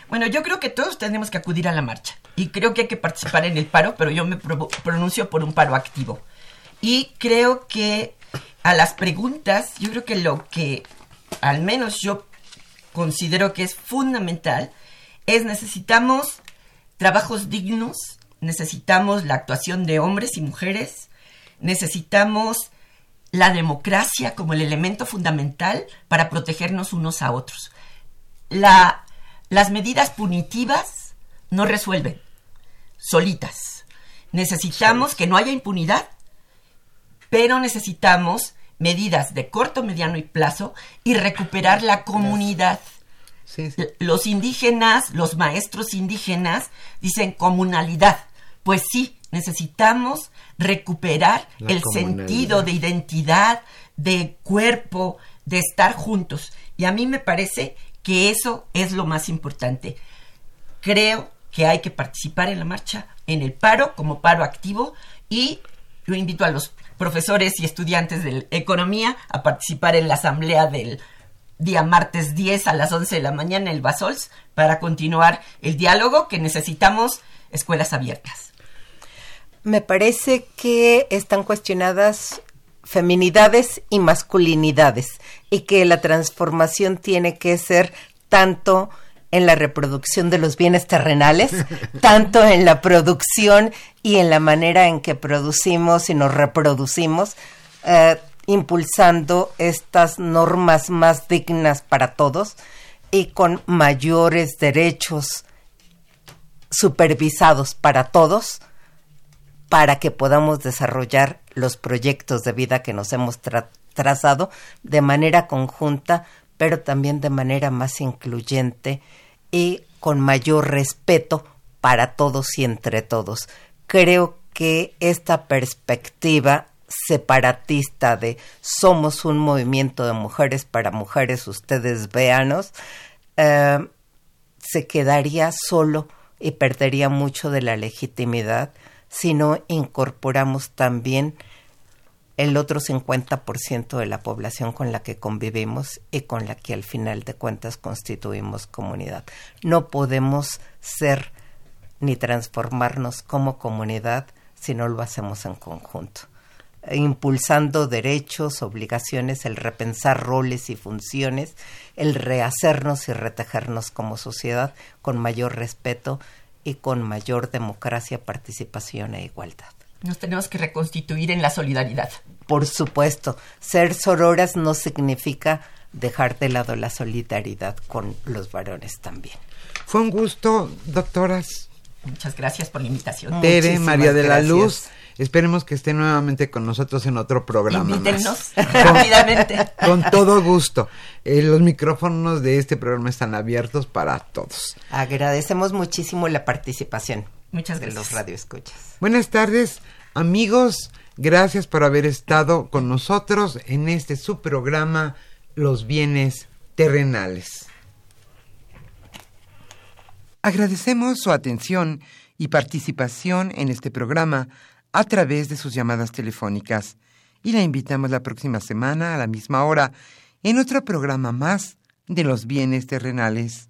Bueno, yo creo que todos tenemos que acudir a la marcha y creo que hay que participar en el paro, pero yo me pronuncio por un paro activo. Y creo que a las preguntas, yo creo que lo que al menos yo considero que es fundamental es necesitamos trabajos dignos, necesitamos la actuación de hombres y mujeres, necesitamos la democracia como el elemento fundamental para protegernos unos a otros. La, las medidas punitivas no resuelven, solitas. Necesitamos que no haya impunidad, pero necesitamos medidas de corto, mediano y plazo y recuperar la comunidad. Los indígenas, los maestros indígenas dicen comunalidad. Pues sí, necesitamos recuperar el sentido de identidad, de cuerpo, de estar juntos. Y a mí me parece que eso es lo más importante. Creo que hay que participar en la marcha, en el paro, como paro activo, y yo invito a los profesores y estudiantes de economía a participar en la asamblea del día martes 10 a las 11 de la mañana en el Basols para continuar el diálogo que necesitamos escuelas abiertas. Me parece que están cuestionadas feminidades y masculinidades y que la transformación tiene que ser tanto en la reproducción de los bienes terrenales, tanto en la producción y en la manera en que producimos y nos reproducimos, eh, impulsando estas normas más dignas para todos y con mayores derechos supervisados para todos, para que podamos desarrollar los proyectos de vida que nos hemos trazado de manera conjunta, pero también de manera más incluyente y con mayor respeto para todos y entre todos. Creo que esta perspectiva separatista de somos un movimiento de mujeres para mujeres, ustedes véanos, eh, se quedaría solo y perdería mucho de la legitimidad si no incorporamos también el otro 50% de la población con la que convivimos y con la que al final de cuentas constituimos comunidad. No podemos ser ni transformarnos como comunidad si no lo hacemos en conjunto impulsando derechos, obligaciones, el repensar roles y funciones, el rehacernos y retejernos como sociedad con mayor respeto y con mayor democracia, participación e igualdad. Nos tenemos que reconstituir en la solidaridad. Por supuesto, ser sororas no significa dejar de lado la solidaridad con los varones también. Fue un gusto, doctoras. Muchas gracias por la invitación. Tere, Muchísimas María de la. Luz. Esperemos que esté nuevamente con nosotros en otro programa. más. Invítennos rápidamente. Con todo gusto. Eh, los micrófonos de este programa están abiertos para todos. Agradecemos muchísimo la participación Muchas de gracias. los radioescuchas. Buenas tardes, amigos. Gracias por haber estado con nosotros en este su programa Los bienes terrenales. Agradecemos su atención y participación en este programa a través de sus llamadas telefónicas y la invitamos la próxima semana a la misma hora en otro programa más de los bienes terrenales.